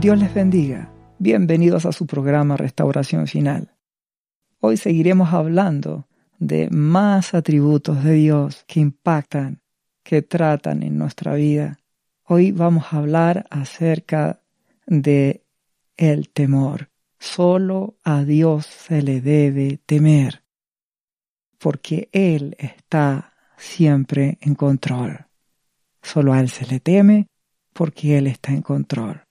Dios les bendiga. Bienvenidos a su programa Restauración Final. Hoy seguiremos hablando de más atributos de Dios que impactan, que tratan en nuestra vida. Hoy vamos a hablar acerca de el temor. Solo a Dios se le debe temer, porque Él está siempre en control. Solo a Él se le teme porque Él está en control.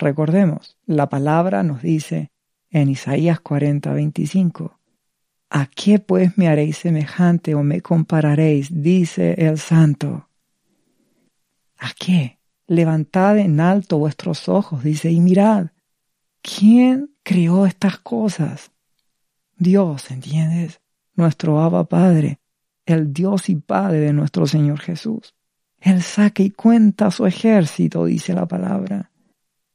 Recordemos, la palabra nos dice en Isaías 40, 25, ¿A qué pues me haréis semejante o me compararéis? dice el santo. ¿A qué? Levantad en alto vuestros ojos, dice, y mirad, ¿quién creó estas cosas? Dios, ¿entiendes? Nuestro Abba Padre, el Dios y Padre de nuestro Señor Jesús. Él saca y cuenta su ejército, dice la palabra.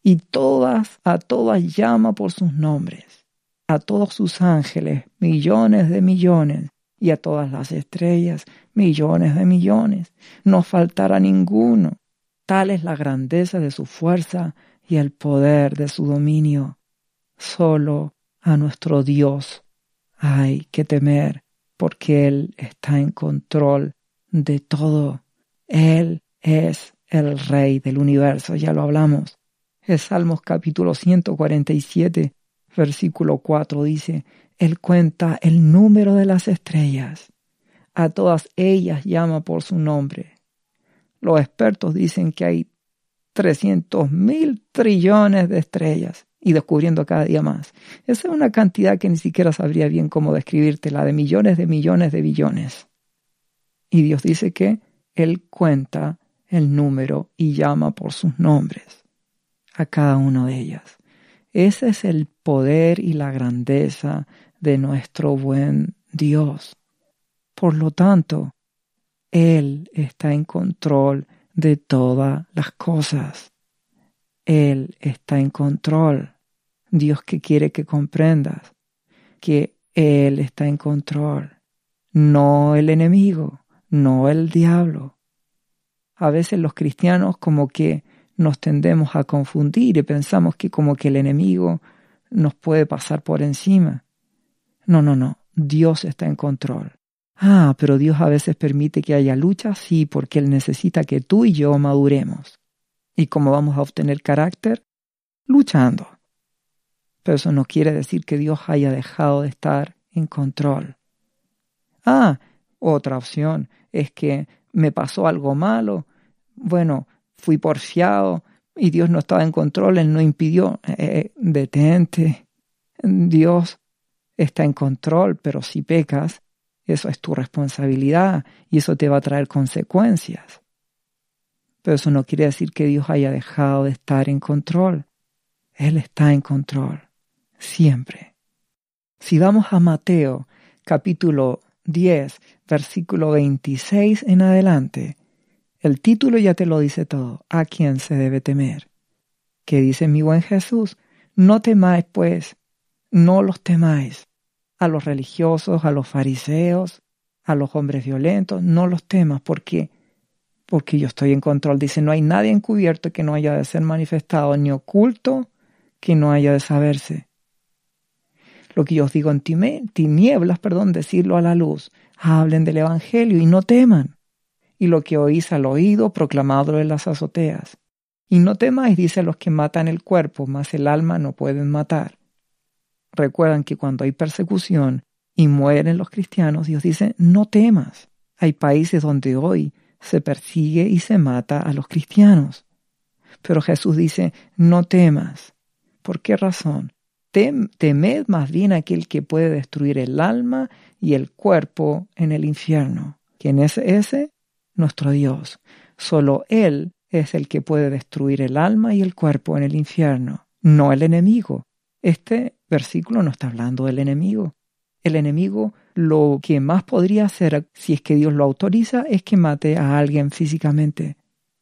Y todas, a todas llama por sus nombres. A todos sus ángeles, millones de millones. Y a todas las estrellas, millones de millones. No faltará ninguno. Tal es la grandeza de su fuerza y el poder de su dominio. Solo a nuestro Dios hay que temer, porque Él está en control de todo. Él es el Rey del universo, ya lo hablamos. El Salmos capítulo 147, versículo 4 dice, Él cuenta el número de las estrellas. A todas ellas llama por su nombre. Los expertos dicen que hay 300 mil trillones de estrellas y descubriendo cada día más. Esa es una cantidad que ni siquiera sabría bien cómo describirte, la de millones de millones de billones. Y Dios dice que Él cuenta el número y llama por sus nombres a cada uno de ellas. Ese es el poder y la grandeza de nuestro buen Dios. Por lo tanto, Él está en control de todas las cosas. Él está en control. Dios que quiere que comprendas que Él está en control, no el enemigo, no el diablo. A veces los cristianos como que nos tendemos a confundir y pensamos que como que el enemigo nos puede pasar por encima. No, no, no, Dios está en control. Ah, pero Dios a veces permite que haya lucha, sí, porque Él necesita que tú y yo maduremos. ¿Y cómo vamos a obtener carácter? Luchando. Pero eso no quiere decir que Dios haya dejado de estar en control. Ah, otra opción es que me pasó algo malo. Bueno, fui porfiado y Dios no estaba en control, Él no impidió. Eh, eh, detente. Dios está en control, pero si pecas, eso es tu responsabilidad y eso te va a traer consecuencias. Pero eso no quiere decir que Dios haya dejado de estar en control. Él está en control, siempre. Si vamos a Mateo capítulo 10, versículo 26 en adelante, el título ya te lo dice todo. ¿A quién se debe temer? ¿Qué dice mi buen Jesús? No temáis, pues, no los temáis. A los religiosos, a los fariseos, a los hombres violentos, no los temas. ¿Por qué? Porque yo estoy en control. Dice, no hay nadie encubierto que no haya de ser manifestado, ni oculto que no haya de saberse. Lo que yo os digo en tinieblas, perdón, decirlo a la luz. Hablen del Evangelio y no teman y lo que oís al oído, proclamadlo en las azoteas. Y no temáis, dice los que matan el cuerpo, mas el alma no pueden matar. Recuerdan que cuando hay persecución y mueren los cristianos, Dios dice, no temas. Hay países donde hoy se persigue y se mata a los cristianos. Pero Jesús dice, no temas. ¿Por qué razón? temed más bien aquel que puede destruir el alma y el cuerpo en el infierno. ¿Quién es ese? Nuestro Dios. Solo Él es el que puede destruir el alma y el cuerpo en el infierno, no el enemigo. Este versículo no está hablando del enemigo. El enemigo lo que más podría hacer si es que Dios lo autoriza es que mate a alguien físicamente,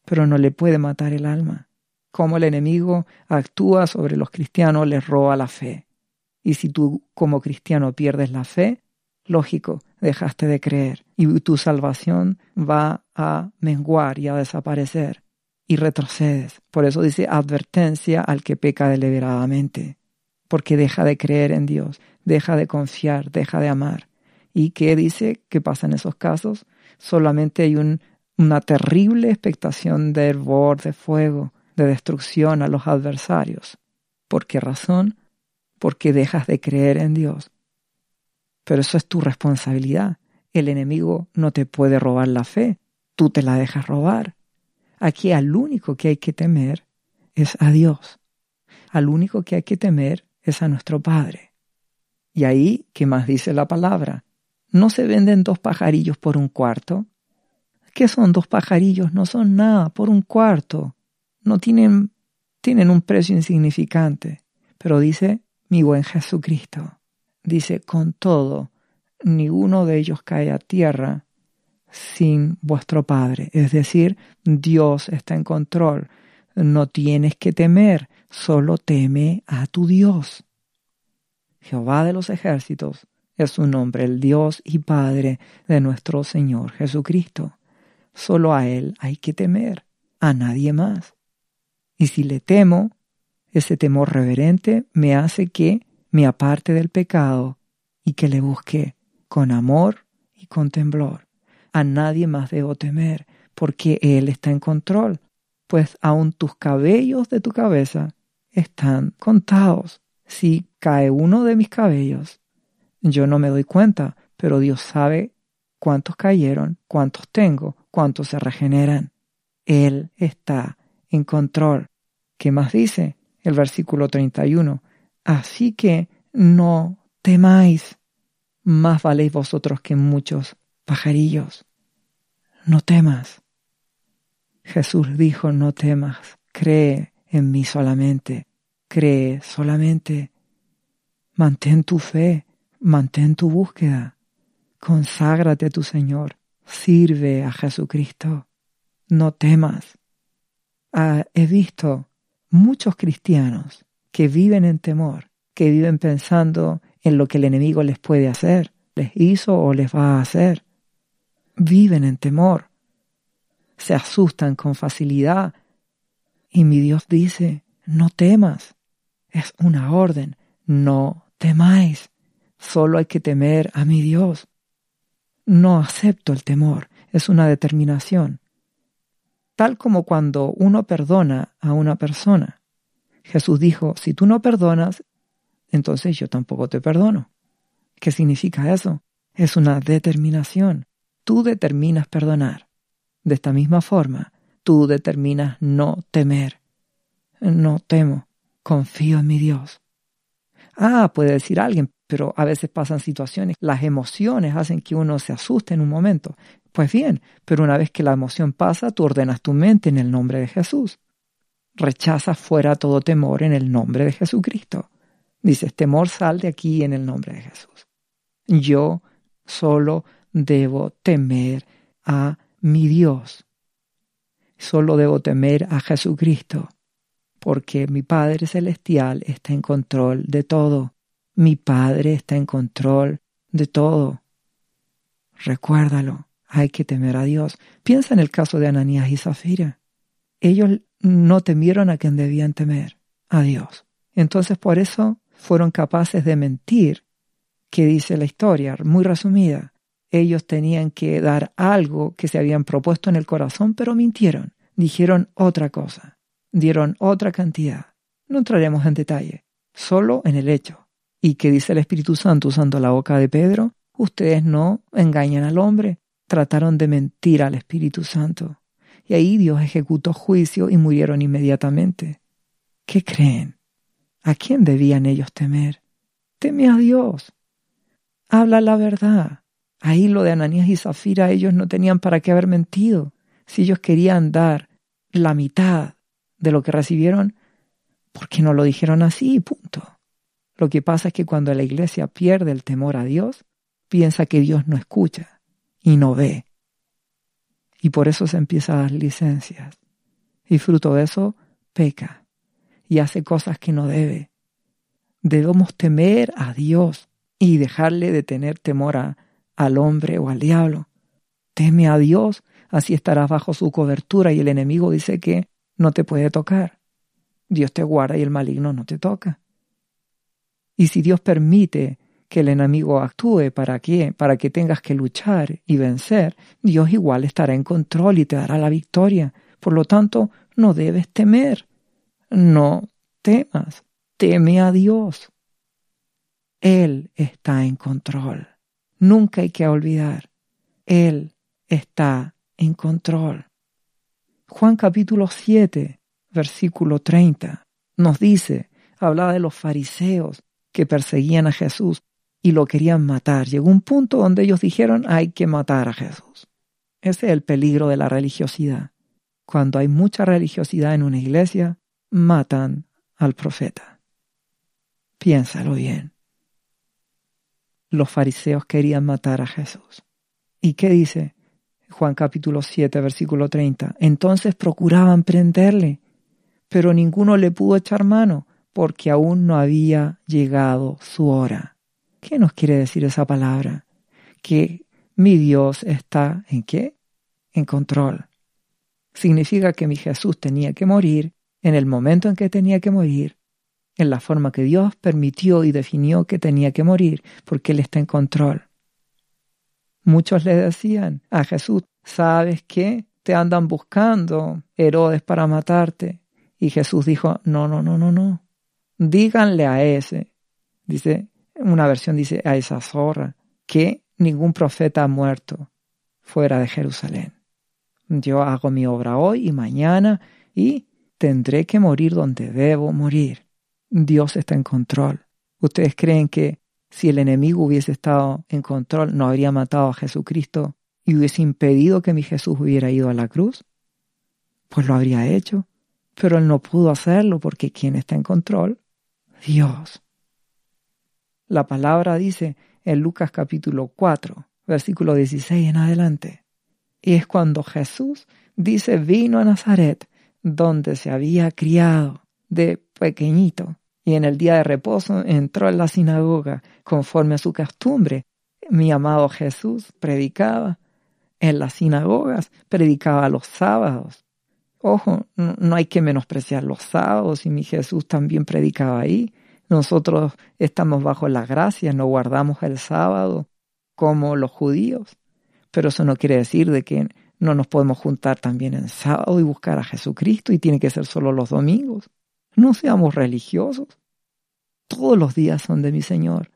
pero no le puede matar el alma. Como el enemigo actúa sobre los cristianos, les roba la fe. Y si tú como cristiano pierdes la fe, lógico, dejaste de creer y tu salvación va a menguar y a desaparecer. y retrocedes. Por eso dice advertencia al que peca deliberadamente, porque deja de creer en Dios, deja de confiar, deja de amar. ¿Y qué dice que pasa en esos casos? Solamente hay una terrible expectación de hervor, de fuego, de destrucción a los adversarios. ¿Por qué razón? Porque dejas de creer en Dios. Pero eso es tu responsabilidad. El enemigo no te puede robar la fe, tú te la dejas robar. Aquí al único que hay que temer es a Dios. Al único que hay que temer es a nuestro Padre. Y ahí, ¿qué más dice la palabra? ¿No se venden dos pajarillos por un cuarto? ¿Qué son dos pajarillos? No son nada, por un cuarto. No tienen, tienen un precio insignificante. Pero dice, mi buen Jesucristo. Dice, con todo, ninguno de ellos cae a tierra sin vuestro Padre. Es decir, Dios está en control. No tienes que temer, solo teme a tu Dios. Jehová de los ejércitos es su nombre, el Dios y Padre de nuestro Señor Jesucristo. Solo a Él hay que temer, a nadie más. Y si le temo, ese temor reverente me hace que me aparte del pecado y que le busque con amor y con temblor. A nadie más debo temer, porque Él está en control, pues aun tus cabellos de tu cabeza están contados. Si cae uno de mis cabellos, yo no me doy cuenta, pero Dios sabe cuántos cayeron, cuántos tengo, cuántos se regeneran. Él está en control. ¿Qué más dice el versículo 31? Así que no temáis, más valéis vosotros que muchos pajarillos. No temas. Jesús dijo, no temas, cree en mí solamente, cree solamente. Mantén tu fe, mantén tu búsqueda, conságrate a tu Señor, sirve a Jesucristo, no temas. Ah, he visto muchos cristianos que viven en temor, que viven pensando en lo que el enemigo les puede hacer, les hizo o les va a hacer. Viven en temor, se asustan con facilidad. Y mi Dios dice, no temas, es una orden, no temáis, solo hay que temer a mi Dios. No acepto el temor, es una determinación. Tal como cuando uno perdona a una persona. Jesús dijo, si tú no perdonas, entonces yo tampoco te perdono. ¿Qué significa eso? Es una determinación. Tú determinas perdonar. De esta misma forma, tú determinas no temer. No temo, confío en mi Dios. Ah, puede decir alguien, pero a veces pasan situaciones, las emociones hacen que uno se asuste en un momento. Pues bien, pero una vez que la emoción pasa, tú ordenas tu mente en el nombre de Jesús. Rechazas fuera todo temor en el nombre de Jesucristo. Dices, temor sal de aquí en el nombre de Jesús. Yo solo debo temer a mi Dios. Solo debo temer a Jesucristo, porque mi Padre Celestial está en control de todo. Mi Padre está en control de todo. Recuérdalo, hay que temer a Dios. Piensa en el caso de Ananías y Zafira. Ellos no temieron a quien debían temer, a Dios. Entonces por eso fueron capaces de mentir, que dice la historia, muy resumida. Ellos tenían que dar algo que se habían propuesto en el corazón, pero mintieron. Dijeron otra cosa. Dieron otra cantidad. No entraremos en detalle, solo en el hecho. ¿Y qué dice el Espíritu Santo usando la boca de Pedro? Ustedes no engañan al hombre, trataron de mentir al Espíritu Santo. Y ahí Dios ejecutó juicio y murieron inmediatamente. ¿Qué creen? ¿A quién debían ellos temer? Teme a Dios. Habla la verdad. Ahí lo de Ananías y Zafira, ellos no tenían para qué haber mentido. Si ellos querían dar la mitad de lo que recibieron, ¿por qué no lo dijeron así? Punto. Lo que pasa es que cuando la iglesia pierde el temor a Dios, piensa que Dios no escucha y no ve. Y por eso se empieza a dar licencias. Y fruto de eso, peca y hace cosas que no debe. Debemos temer a Dios y dejarle de tener temor al hombre o al diablo. Teme a Dios, así estarás bajo su cobertura y el enemigo dice que no te puede tocar. Dios te guarda y el maligno no te toca. Y si Dios permite que el enemigo actúe para qué, para que tengas que luchar y vencer, Dios igual estará en control y te dará la victoria. Por lo tanto, no debes temer. No temas. Teme a Dios. Él está en control. Nunca hay que olvidar. Él está en control. Juan capítulo 7, versículo 30, nos dice, hablaba de los fariseos que perseguían a Jesús y lo querían matar. Llegó un punto donde ellos dijeron hay que matar a Jesús. Ese es el peligro de la religiosidad. Cuando hay mucha religiosidad en una iglesia, matan al profeta. Piénsalo bien. Los fariseos querían matar a Jesús. ¿Y qué dice? Juan capítulo 7, versículo 30. Entonces procuraban prenderle, pero ninguno le pudo echar mano, porque aún no había llegado su hora. ¿Qué nos quiere decir esa palabra? Que mi Dios está en qué? En control. Significa que mi Jesús tenía que morir en el momento en que tenía que morir, en la forma que Dios permitió y definió que tenía que morir, porque Él está en control. Muchos le decían a Jesús, ¿sabes qué? Te andan buscando Herodes para matarte. Y Jesús dijo, no, no, no, no, no. Díganle a ese, dice, una versión dice a esa zorra, que ningún profeta ha muerto fuera de Jerusalén. Yo hago mi obra hoy y mañana y tendré que morir donde debo morir. Dios está en control. ¿Ustedes creen que si el enemigo hubiese estado en control, no habría matado a Jesucristo y hubiese impedido que mi Jesús hubiera ido a la cruz? Pues lo habría hecho. Pero él no pudo hacerlo porque ¿quién está en control? Dios. La palabra dice en Lucas capítulo 4, versículo 16 en adelante. Y es cuando Jesús dice vino a Nazaret, donde se había criado de pequeñito y en el día de reposo entró en la sinagoga conforme a su costumbre. Mi amado Jesús predicaba en las sinagogas, predicaba los sábados. Ojo, no hay que menospreciar los sábados y mi Jesús también predicaba ahí. Nosotros estamos bajo la gracia, no guardamos el sábado como los judíos. Pero eso no quiere decir de que no nos podemos juntar también en sábado y buscar a Jesucristo y tiene que ser solo los domingos. No seamos religiosos. Todos los días son de mi Señor.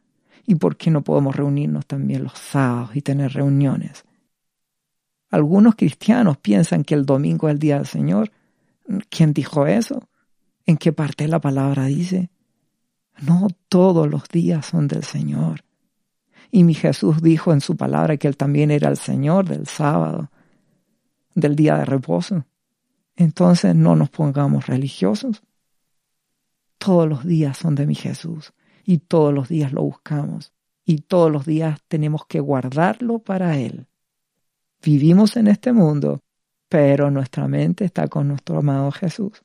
¿Y por qué no podemos reunirnos también los sábados y tener reuniones? Algunos cristianos piensan que el domingo es el día del Señor. ¿Quién dijo eso? ¿En qué parte la palabra dice? No todos los días son del Señor. Y mi Jesús dijo en su palabra que Él también era el Señor del sábado, del día de reposo. Entonces no nos pongamos religiosos. Todos los días son de mi Jesús y todos los días lo buscamos y todos los días tenemos que guardarlo para Él. Vivimos en este mundo, pero nuestra mente está con nuestro amado Jesús.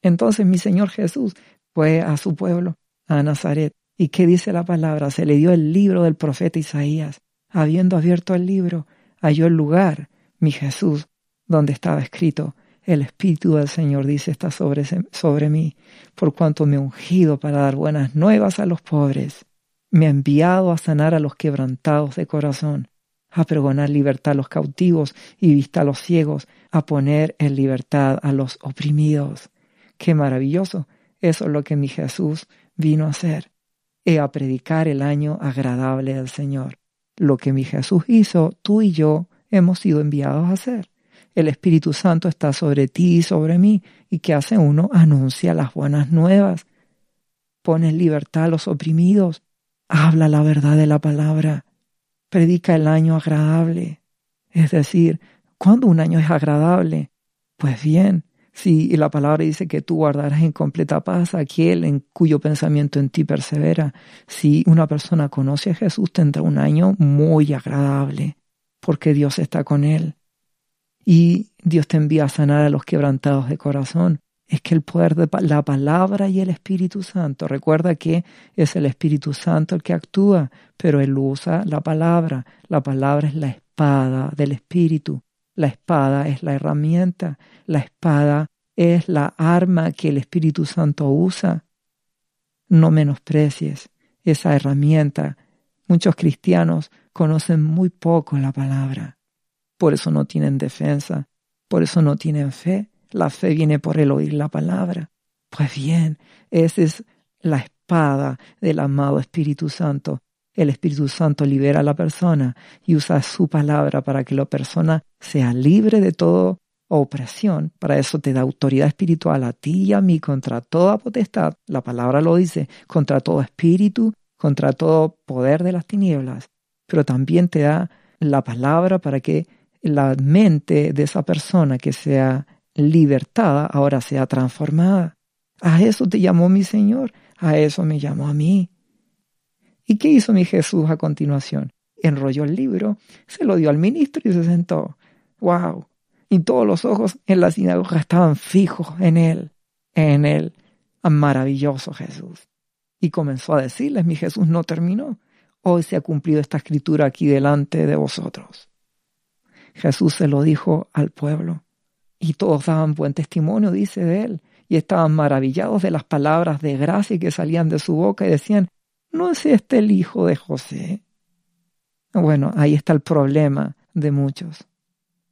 Entonces mi Señor Jesús fue a su pueblo, a Nazaret. ¿Y qué dice la palabra? Se le dio el libro del profeta Isaías. Habiendo abierto el libro, halló el lugar, mi Jesús, donde estaba escrito, el Espíritu del Señor dice está sobre, sobre mí, por cuanto me ungido para dar buenas nuevas a los pobres. Me ha enviado a sanar a los quebrantados de corazón, a pregonar libertad a los cautivos y vista a los ciegos, a poner en libertad a los oprimidos. Qué maravilloso. Eso es lo que mi Jesús vino a hacer. He a predicar el año agradable del Señor. Lo que mi Jesús hizo, tú y yo hemos sido enviados a hacer el Espíritu Santo está sobre ti y sobre mí. ¿Y qué hace uno? Anuncia las buenas nuevas. Pone en libertad a los oprimidos. Habla la verdad de la palabra. Predica el año agradable. Es decir, ¿cuándo un año es agradable? Pues bien, si la palabra dice que tú guardarás en completa paz aquel en cuyo pensamiento en ti persevera, si una persona conoce a Jesús tendrá un año muy agradable, porque Dios está con él y Dios te envía a sanar a los quebrantados de corazón. Es que el poder de la palabra y el Espíritu Santo, recuerda que es el Espíritu Santo el que actúa, pero Él usa la palabra. La palabra es la espada del Espíritu. La espada es la herramienta. La espada es la arma que el Espíritu Santo usa, no menosprecies esa herramienta. Muchos cristianos conocen muy poco la palabra. Por eso no tienen defensa, por eso no tienen fe. La fe viene por el oír la palabra. Pues bien, esa es la espada del amado Espíritu Santo. El Espíritu Santo libera a la persona y usa su palabra para que la persona sea libre de todo opresión, para eso te da autoridad espiritual a ti y a mí contra toda potestad, la palabra lo dice, contra todo espíritu, contra todo poder de las tinieblas, pero también te da la palabra para que la mente de esa persona que sea libertada ahora sea transformada. A eso te llamó mi Señor, a eso me llamó a mí. ¿Y qué hizo mi Jesús a continuación? Enrolló el libro, se lo dio al ministro y se sentó. ¡Wow! y todos los ojos en la sinagoga estaban fijos en él, en él, maravilloso Jesús. Y comenzó a decirles, mi Jesús no terminó. Hoy se ha cumplido esta escritura aquí delante de vosotros. Jesús se lo dijo al pueblo y todos daban buen testimonio, dice de él, y estaban maravillados de las palabras de gracia que salían de su boca y decían, ¿no es este el hijo de José? Bueno, ahí está el problema de muchos.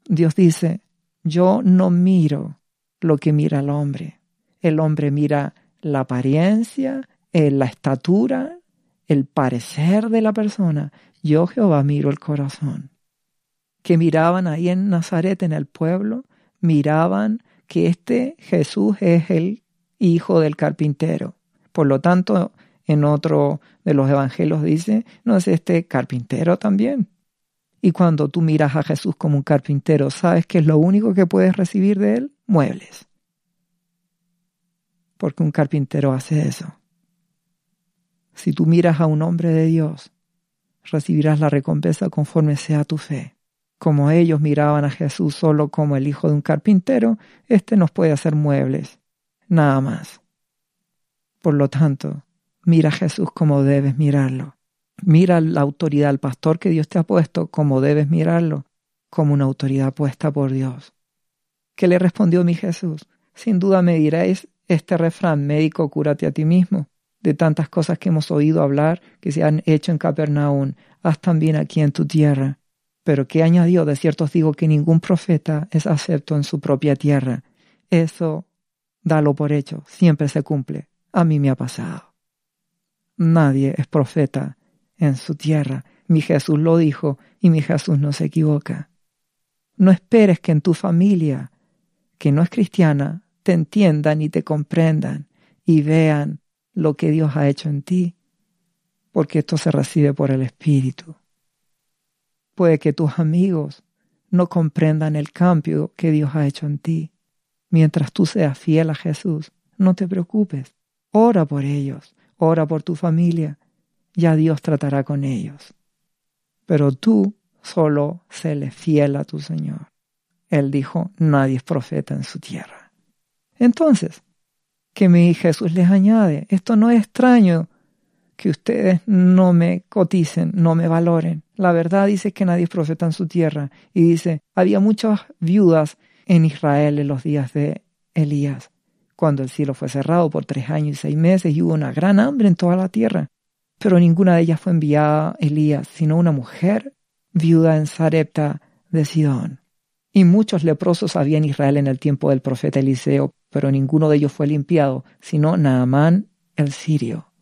Dios dice, yo no miro lo que mira el hombre. El hombre mira la apariencia, eh, la estatura, el parecer de la persona. Yo Jehová miro el corazón. Que miraban ahí en Nazaret, en el pueblo, miraban que este Jesús es el hijo del carpintero. Por lo tanto, en otro de los evangelios dice, ¿no es este carpintero también? Y cuando tú miras a Jesús como un carpintero, ¿sabes que es lo único que puedes recibir de él? Muebles. Porque un carpintero hace eso. Si tú miras a un hombre de Dios, recibirás la recompensa conforme sea tu fe. Como ellos miraban a Jesús solo como el hijo de un carpintero, éste nos puede hacer muebles, nada más. Por lo tanto, mira a Jesús como debes mirarlo. Mira la autoridad, al pastor que Dios te ha puesto, como debes mirarlo, como una autoridad puesta por Dios. ¿Qué le respondió mi Jesús? Sin duda me diréis este refrán, médico, cúrate a ti mismo. De tantas cosas que hemos oído hablar que se han hecho en Capernaum, haz también aquí en tu tierra. Pero ¿qué añadió? De cierto os digo que ningún profeta es acepto en su propia tierra. Eso, dalo por hecho, siempre se cumple. A mí me ha pasado. Nadie es profeta en su tierra. Mi Jesús lo dijo y mi Jesús no se equivoca. No esperes que en tu familia, que no es cristiana, te entiendan y te comprendan y vean lo que Dios ha hecho en ti, porque esto se recibe por el Espíritu. Puede que tus amigos no comprendan el cambio que Dios ha hecho en ti. Mientras tú seas fiel a Jesús, no te preocupes. Ora por ellos, ora por tu familia, ya Dios tratará con ellos. Pero tú solo séle fiel a tu Señor. Él dijo, nadie es profeta en su tierra. Entonces, que mi Jesús les añade, esto no es extraño que ustedes no me coticen, no me valoren. La verdad dice que nadie es profeta en su tierra. Y dice, había muchas viudas en Israel en los días de Elías, cuando el cielo fue cerrado por tres años y seis meses y hubo una gran hambre en toda la tierra. Pero ninguna de ellas fue enviada Elías, sino una mujer viuda en Sarepta de Sidón. Y muchos leprosos había en Israel en el tiempo del profeta Eliseo, pero ninguno de ellos fue limpiado, sino Naamán el sirio.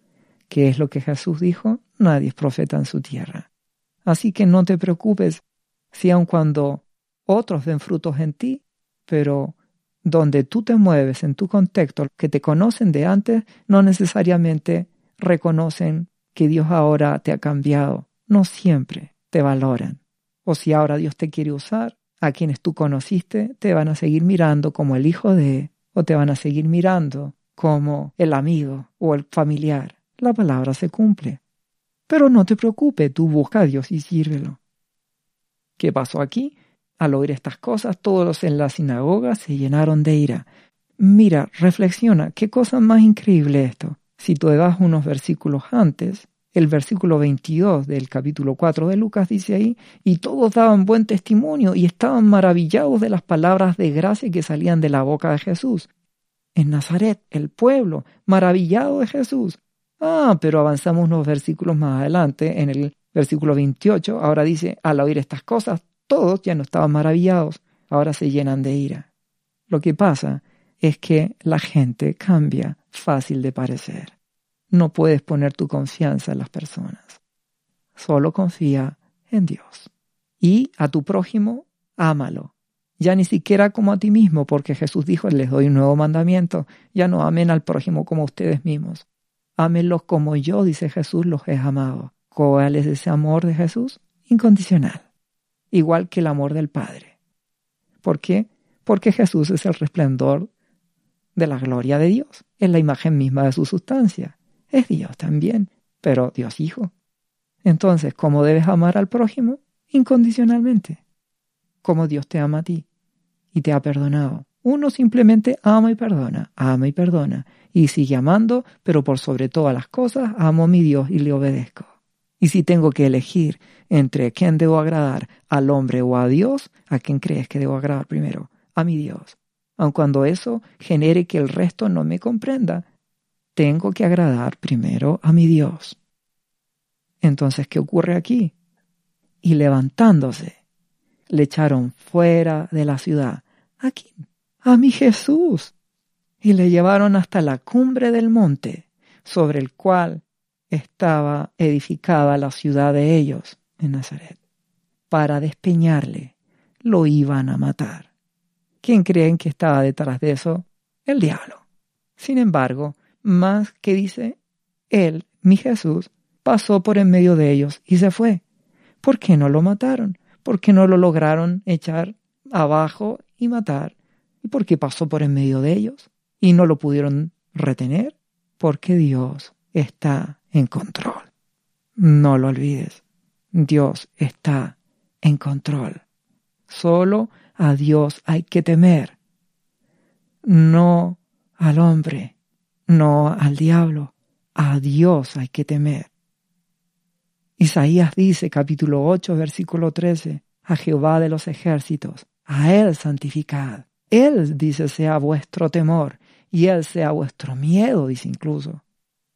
¿Qué es lo que Jesús dijo? Nadie es profeta en su tierra. Así que no te preocupes si aun cuando otros den frutos en ti, pero donde tú te mueves en tu contexto, que te conocen de antes, no necesariamente reconocen que Dios ahora te ha cambiado. No siempre te valoran. O si ahora Dios te quiere usar, a quienes tú conociste te van a seguir mirando como el hijo de, o te van a seguir mirando como el amigo o el familiar. La palabra se cumple. Pero no te preocupes, tú busca a Dios y sírvelo. ¿Qué pasó aquí? Al oír estas cosas, todos en la sinagoga se llenaron de ira. Mira, reflexiona, qué cosa más increíble esto. Si tú das unos versículos antes, el versículo 22 del capítulo 4 de Lucas dice ahí, y todos daban buen testimonio y estaban maravillados de las palabras de gracia que salían de la boca de Jesús. en Nazaret, el pueblo, maravillado de Jesús. Ah, pero avanzamos unos versículos más adelante, en el versículo 28, ahora dice, al oír estas cosas, todos ya no estaban maravillados, ahora se llenan de ira. Lo que pasa es que la gente cambia fácil de parecer. No puedes poner tu confianza en las personas. Solo confía en Dios. Y a tu prójimo, ámalo. Ya ni siquiera como a ti mismo, porque Jesús dijo, les doy un nuevo mandamiento, ya no amen al prójimo como ustedes mismos. Ámenlos como yo, dice Jesús, los he amado. ¿Cuál es ese amor de Jesús? Incondicional. Igual que el amor del Padre. ¿Por qué? Porque Jesús es el resplandor de la gloria de Dios. Es la imagen misma de su sustancia. Es Dios también, pero Dios Hijo. Entonces, ¿cómo debes amar al prójimo? Incondicionalmente. Como Dios te ama a ti y te ha perdonado. Uno simplemente ama y perdona, ama y perdona, y sigue amando, pero por sobre todas las cosas amo a mi Dios y le obedezco. Y si tengo que elegir entre quién debo agradar, al hombre o a Dios, ¿a quién crees que debo agradar primero? A mi Dios. Aun cuando eso genere que el resto no me comprenda, tengo que agradar primero a mi Dios. Entonces, ¿qué ocurre aquí? Y levantándose, le echaron fuera de la ciudad. ¿A quién? A mi Jesús. Y le llevaron hasta la cumbre del monte, sobre el cual estaba edificada la ciudad de ellos, en Nazaret. Para despeñarle, lo iban a matar. ¿Quién creen que estaba detrás de eso? El diablo. Sin embargo, más que dice, él, mi Jesús, pasó por en medio de ellos y se fue. ¿Por qué no lo mataron? ¿Por qué no lo lograron echar abajo y matar? ¿Y por qué pasó por en medio de ellos? ¿Y no lo pudieron retener? Porque Dios está en control. No lo olvides. Dios está en control. Solo a Dios hay que temer. No al hombre, no al diablo. A Dios hay que temer. Isaías dice, capítulo 8, versículo 13, a Jehová de los ejércitos, a Él santificad. Él, dice, sea vuestro temor, y Él sea vuestro miedo, dice incluso.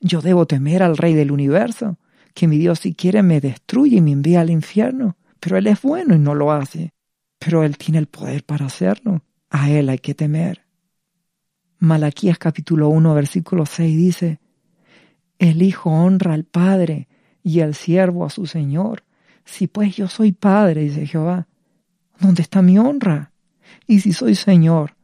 Yo debo temer al Rey del universo, que mi Dios si quiere me destruye y me envía al infierno, pero Él es bueno y no lo hace. Pero Él tiene el poder para hacerlo. A Él hay que temer. Malaquías capítulo 1 versículo 6 dice, El Hijo honra al Padre y el siervo a su Señor. Si pues yo soy Padre, dice Jehová, ¿dónde está mi honra? Y si soy Señor,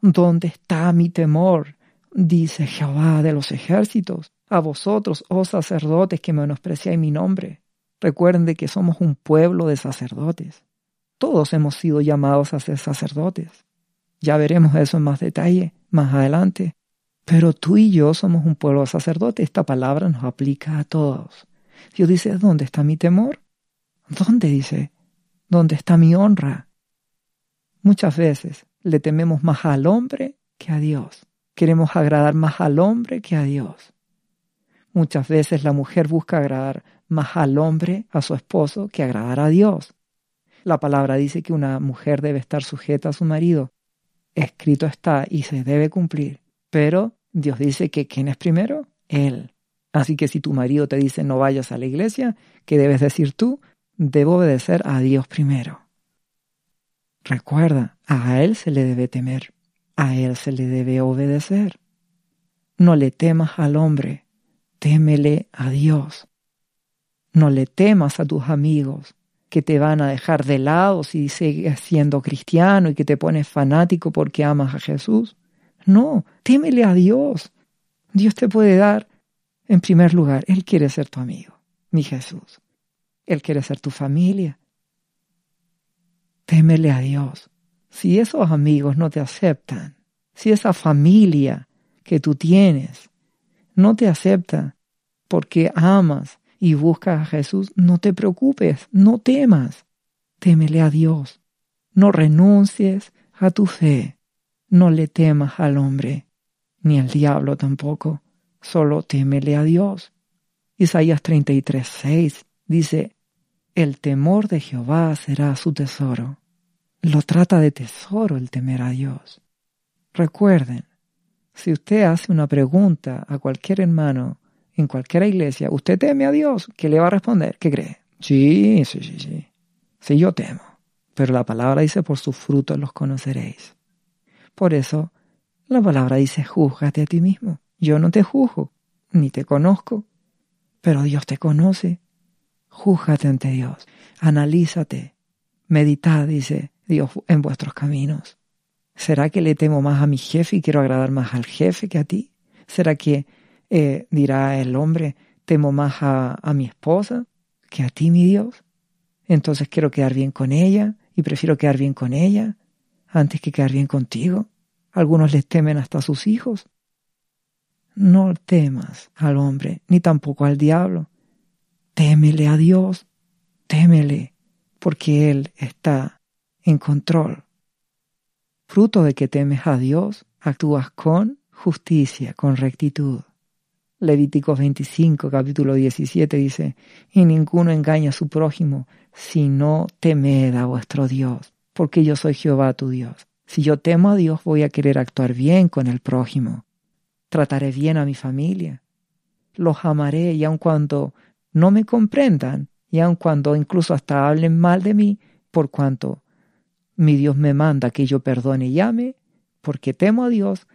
¿dónde está mi temor? Dice Jehová de los ejércitos a vosotros, oh sacerdotes, que menospreciáis mi nombre. Recuerden que somos un pueblo de sacerdotes. Todos hemos sido llamados a ser sacerdotes. Ya veremos eso en más detalle más adelante. Pero tú y yo somos un pueblo de sacerdotes. Esta palabra nos aplica a todos. Dios dice, ¿dónde está mi temor? ¿Dónde dice? ¿Dónde está mi honra? Muchas veces le tememos más al hombre que a Dios. Queremos agradar más al hombre que a Dios. Muchas veces la mujer busca agradar más al hombre, a su esposo, que agradar a Dios. La palabra dice que una mujer debe estar sujeta a su marido. Escrito está y se debe cumplir. Pero Dios dice que ¿quién es primero? Él. Así que si tu marido te dice no vayas a la iglesia, ¿qué debes decir tú? Debo obedecer a Dios primero. Recuerda, a Él se le debe temer, a Él se le debe obedecer. No le temas al hombre, témele a Dios. No le temas a tus amigos que te van a dejar de lado si sigues siendo cristiano y que te pones fanático porque amas a Jesús. No, témele a Dios. Dios te puede dar, en primer lugar, Él quiere ser tu amigo, mi Jesús. Él quiere ser tu familia. Témele a Dios. Si esos amigos no te aceptan, si esa familia que tú tienes no te acepta porque amas y buscas a Jesús, no te preocupes, no temas. Témele a Dios. No renuncies a tu fe. No le temas al hombre, ni al diablo tampoco. Solo témele a Dios. Isaías 33, 6 dice, El temor de Jehová será su tesoro. Lo trata de tesoro el temer a Dios. Recuerden, Si usted hace una pregunta a cualquier hermano en cualquier iglesia, ¿usted teme a Dios? ¿Qué le va a responder? ¿Qué cree? Sí, sí, sí, sí. Sí, yo temo. Pero la palabra dice, por sus frutos los conoceréis. Por eso, la palabra dice, júzgate a ti mismo. Yo no te juzgo, ni te conozco, pero Dios te conoce. Júzgate ante Dios, analízate, meditad, dice Dios, en vuestros caminos. ¿Será que le temo más a mi jefe y quiero agradar más al jefe que a ti? ¿Será que eh, dirá el hombre, temo más a, a mi esposa que a ti, mi Dios? Entonces quiero quedar bien con ella y prefiero quedar bien con ella antes que quedar bien contigo. Algunos les temen hasta a sus hijos. No temas al hombre, ni tampoco al diablo. Témele a Dios, témele, porque Él está en control. Fruto de que temes a Dios, actúas con justicia, con rectitud. Levíticos 25, capítulo 17 dice, y ninguno engaña a su prójimo, sino temed a vuestro Dios, porque yo soy Jehová tu Dios. Si yo temo a Dios, voy a querer actuar bien con el prójimo. Trataré bien a mi familia. Los amaré y aun cuando no me comprendan, y aun cuando incluso hasta hablen mal de mí, por cuanto mi Dios me manda que yo perdone y ame, porque temo a Dios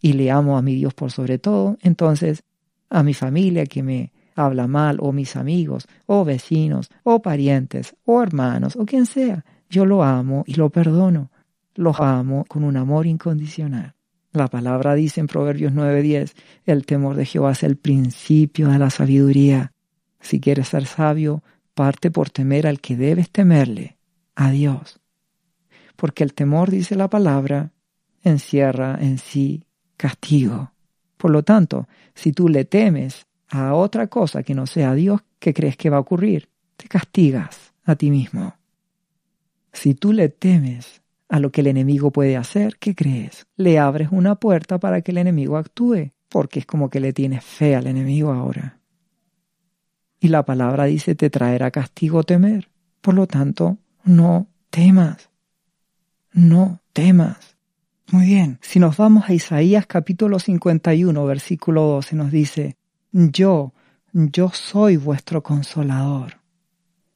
y le amo a mi Dios por sobre todo, entonces a mi familia que me habla mal, o mis amigos, o vecinos, o parientes, o hermanos, o quien sea, yo lo amo y lo perdono. Lo amo con un amor incondicional. La palabra dice en Proverbios 9:10, el temor de Jehová es el principio de la sabiduría. Si quieres ser sabio, parte por temer al que debes temerle, a Dios. Porque el temor, dice la palabra, encierra en sí castigo. Por lo tanto, si tú le temes a otra cosa que no sea Dios, ¿qué crees que va a ocurrir? Te castigas a ti mismo. Si tú le temes a lo que el enemigo puede hacer, ¿qué crees? Le abres una puerta para que el enemigo actúe, porque es como que le tienes fe al enemigo ahora. Y la palabra dice te traerá castigo temer. Por lo tanto, no temas. No temas. Muy bien, si nos vamos a Isaías capítulo 51, versículo 12, nos dice, Yo, yo soy vuestro consolador.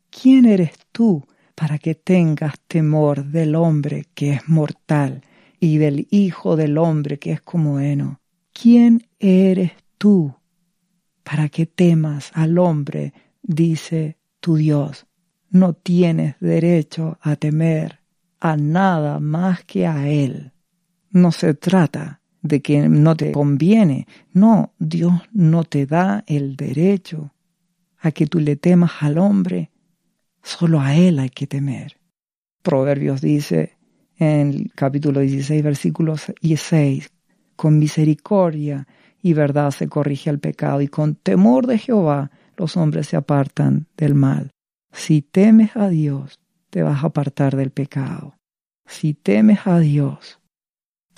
¿Quién eres tú para que tengas temor del hombre que es mortal y del Hijo del hombre que es como heno? ¿Quién eres tú para que temas al hombre? dice tu Dios. No tienes derecho a temer a nada más que a Él no se trata de que no te conviene. No, Dios no te da el derecho a que tú le temas al hombre. Solo a Él hay que temer. Proverbios dice en el capítulo 16, versículos 6, con misericordia y verdad se corrige el pecado y con temor de Jehová los hombres se apartan del mal. Si temes a Dios, te vas a apartar del pecado. Si temes a Dios,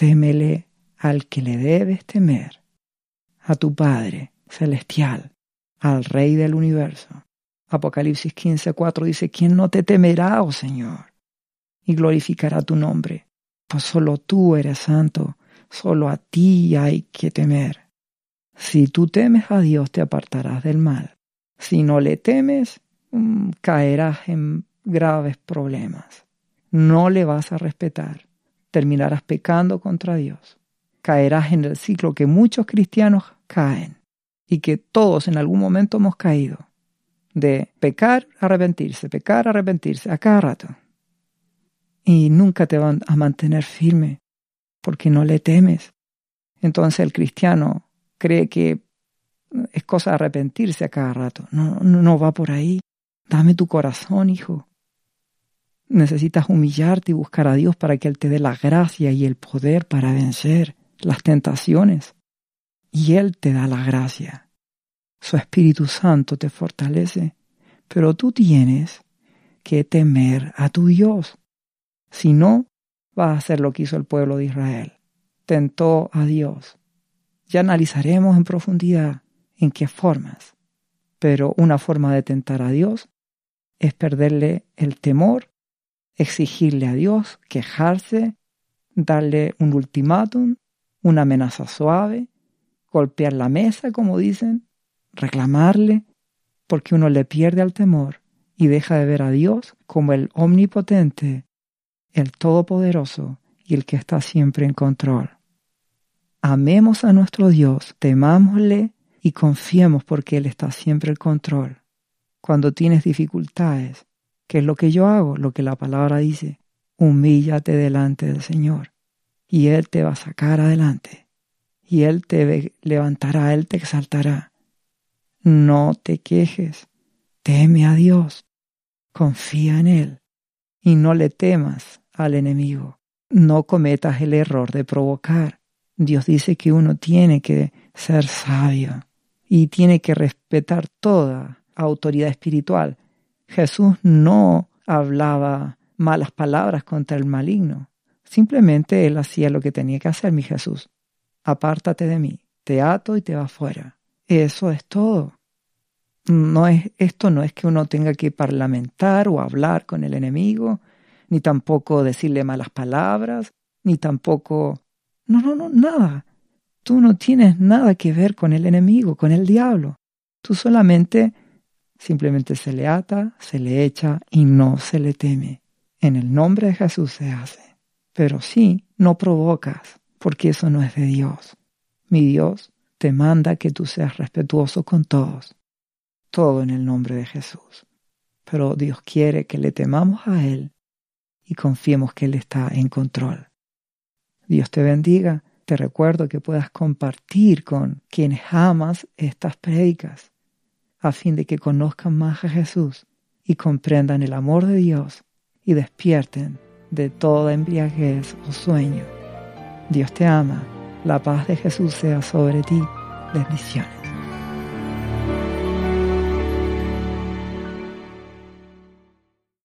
Témele al que le debes temer, a tu Padre celestial, al Rey del universo. Apocalipsis 15:4 dice, ¿quién no te temerá, oh Señor? Y glorificará tu nombre. Pues solo tú eres santo, solo a ti hay que temer. Si tú temes a Dios, te apartarás del mal. Si no le temes, mm, caerás en graves problemas. No le vas a respetar terminarás pecando contra Dios. Caerás en el ciclo que muchos cristianos caen y que todos en algún momento hemos caído. De pecar, arrepentirse, pecar, arrepentirse, a cada rato. Y nunca te van a mantener firme porque no le temes. Entonces el cristiano cree que es cosa de arrepentirse a cada rato. No, no, no va por ahí. Dame tu corazón, hijo. Necesitas humillarte y buscar a Dios para que Él te dé la gracia y el poder para vencer las tentaciones. Y Él te da la gracia. Su Espíritu Santo te fortalece. Pero tú tienes que temer a tu Dios. Si no, vas a hacer lo que hizo el pueblo de Israel. Tentó a Dios. Ya analizaremos en profundidad en qué formas. Pero una forma de tentar a Dios es perderle el temor exigirle a Dios, quejarse, darle un ultimátum una amenaza suave, golpear la mesa, como dicen, reclamarle, porque uno le pierde al temor y deja de ver a Dios como el omnipotente, el todopoderoso y el que está siempre en control. Amemos a nuestro Dios, temámosle y confiemos porque Él está siempre en control. Cuando tienes dificultades, ¿qué es lo que yo hago? Lo que la palabra dice, humíllate delante del Señor y Él te va a sacar adelante y Él te levantará, Él te exaltará. No te quejes, teme a Dios, confía en Él y no le temas al enemigo. No cometas el error de provocar. Dios dice que uno tiene que ser sabio y tiene que respetar toda autoridad espiritual. Jesús no hablaba malas palabras contra el maligno. Simplemente él hacía lo que tenía que hacer, mi Jesús. Apártate de mí, te ato y te vas fuera. Eso es todo. No es, esto no es que uno tenga que parlamentar o hablar con el enemigo, ni tampoco decirle malas palabras, ni tampoco... No, no, no, nada. Tú no tienes nada que ver con el enemigo, con el diablo. Tú solamente, simplemente se le ata, se le echa y no se le teme. En el nombre de Jesús se hace. Pero sí, no provocas, porque eso no es de Dios. Mi Dios te manda que tú seas respetuoso con todos. Todo en el nombre de Jesús. Pero Dios quiere que le temamos a Él y confiemos que Él está en control. Dios te bendiga. Te recuerdo que puedas compartir con quienes amas estas predicas, a fin de que conozcan más a Jesús y comprendan el amor de Dios y despierten de toda embriaguez o sueño. Dios te ama, la paz de Jesús sea sobre ti. Bendiciones.